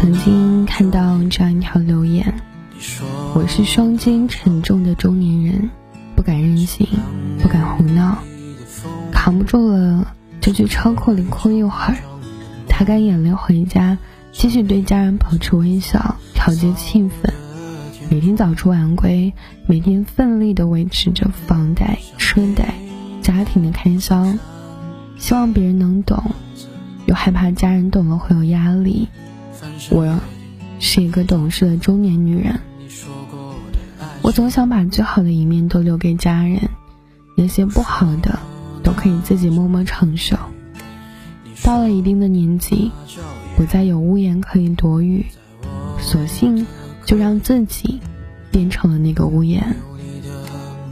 曾经看到这样一条留言：我是双肩沉重的中年人，不敢任性，不敢胡闹，扛不住了就去车库里哭一会儿，擦干眼泪回家，继续对家人保持微笑，调节气氛。每天早出晚归，每天奋力的维持着房贷、车贷、家庭的开销，希望别人能懂，又害怕家人懂了会有压力。我是一个懂事的中年女人，我总想把最好的一面都留给家人，那些不好的都可以自己默默承受。到了一定的年纪，不再有屋檐可以躲雨，索性。就让自己变成了那个屋檐，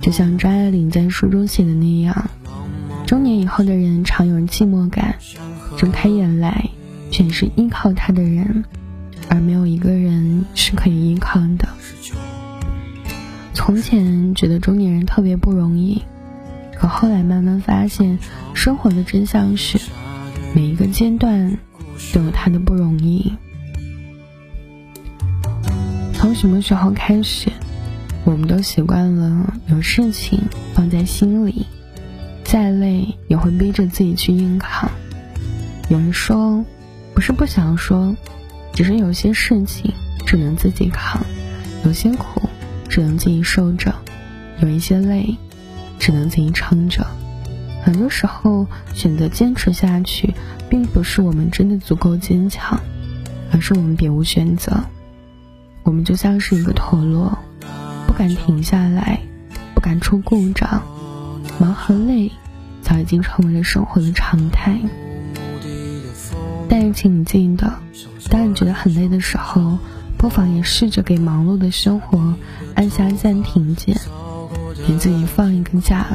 就像张爱玲在书中写的那样，中年以后的人常有寂寞感，睁开眼来全是依靠他的人，而没有一个人是可以依靠的。从前觉得中年人特别不容易，可后来慢慢发现，生活的真相是，每一个阶段都有他的不容易。从什么时候开始，我们都习惯了有事情放在心里，再累也会逼着自己去硬扛。有人说，不是不想说，只是有些事情只能自己扛，有些苦只能自己受着，有一些累只能自己撑着。很多时候，选择坚持下去，并不是我们真的足够坚强，而是我们别无选择。我们就像是一个陀螺，不敢停下来，不敢出故障，忙和累早已经成为了生活的常态。但是，请你记得，当你觉得很累的时候，不妨也试着给忙碌的生活按下暂停键，给自己放一个假。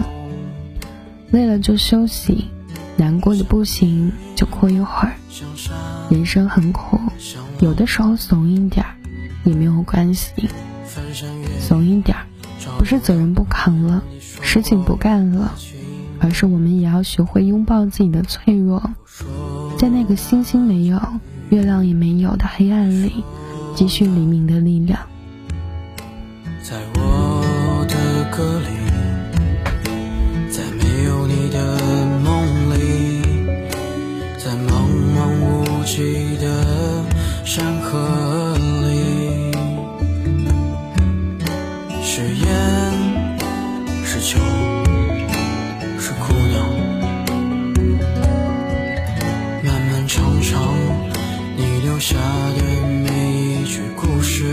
累了就休息，难过的不行就哭一会儿。人生很苦，有的时候怂一点儿。也没有关系，怂一点儿，不是责任不扛了，事情不干了，而是我们也要学会拥抱自己的脆弱，在那个星星没有、月亮也没有的黑暗里，积蓄黎明的力量。在我的歌里，在没有你的梦里，在茫茫无际的山河里。下的每一句故事，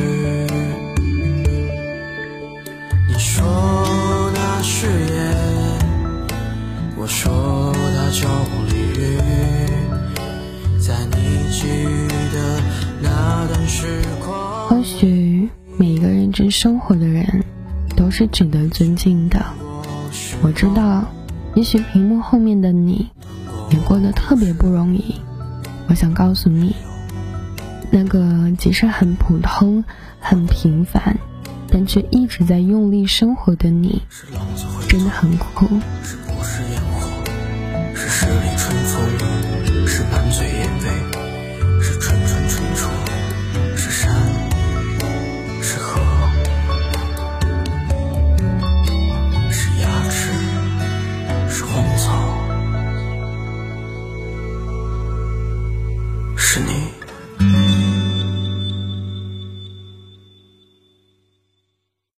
你说那是夜，我说它叫离雨，在你给予的那段时光。或许每一个认真生活的人都是值得尊敬的。我知道，也许屏幕后面的你也过得特别不容易。我想告诉你。那个其实很普通、很平凡，但却一直在用力生活的你，真的很苦。是不是烟火？是十里春风？是满嘴烟味？是蠢蠢蠢蠢？是山？是河？是牙齿？是荒草？是你。